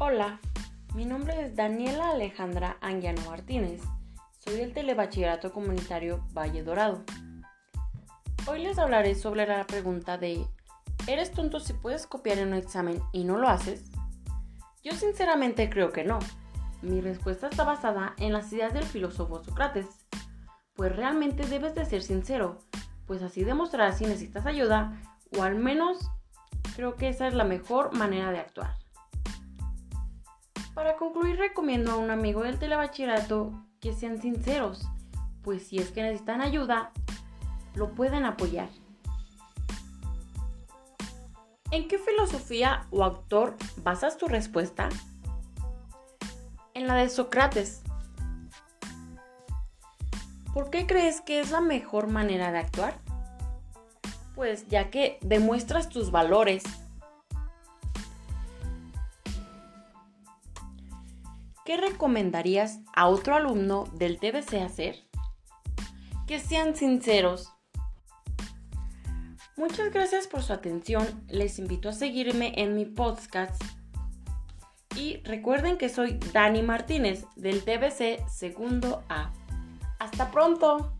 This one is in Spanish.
Hola, mi nombre es Daniela Alejandra Anguiano Martínez. Soy del Telebachillerato Comunitario Valle Dorado. Hoy les hablaré sobre la pregunta de ¿Eres tonto si puedes copiar en un examen y no lo haces? Yo sinceramente creo que no. Mi respuesta está basada en las ideas del filósofo Sócrates. Pues realmente debes de ser sincero, pues así demostrarás si necesitas ayuda o al menos creo que esa es la mejor manera de actuar. Para concluir, recomiendo a un amigo del telebachillerato que sean sinceros, pues si es que necesitan ayuda, lo pueden apoyar. ¿En qué filosofía o autor basas tu respuesta? En la de Sócrates. ¿Por qué crees que es la mejor manera de actuar? Pues ya que demuestras tus valores ¿qué recomendarías a otro alumno del TBC hacer? Que sean sinceros. Muchas gracias por su atención. Les invito a seguirme en mi podcast. Y recuerden que soy Dani Martínez del TBC Segundo A. Hasta pronto.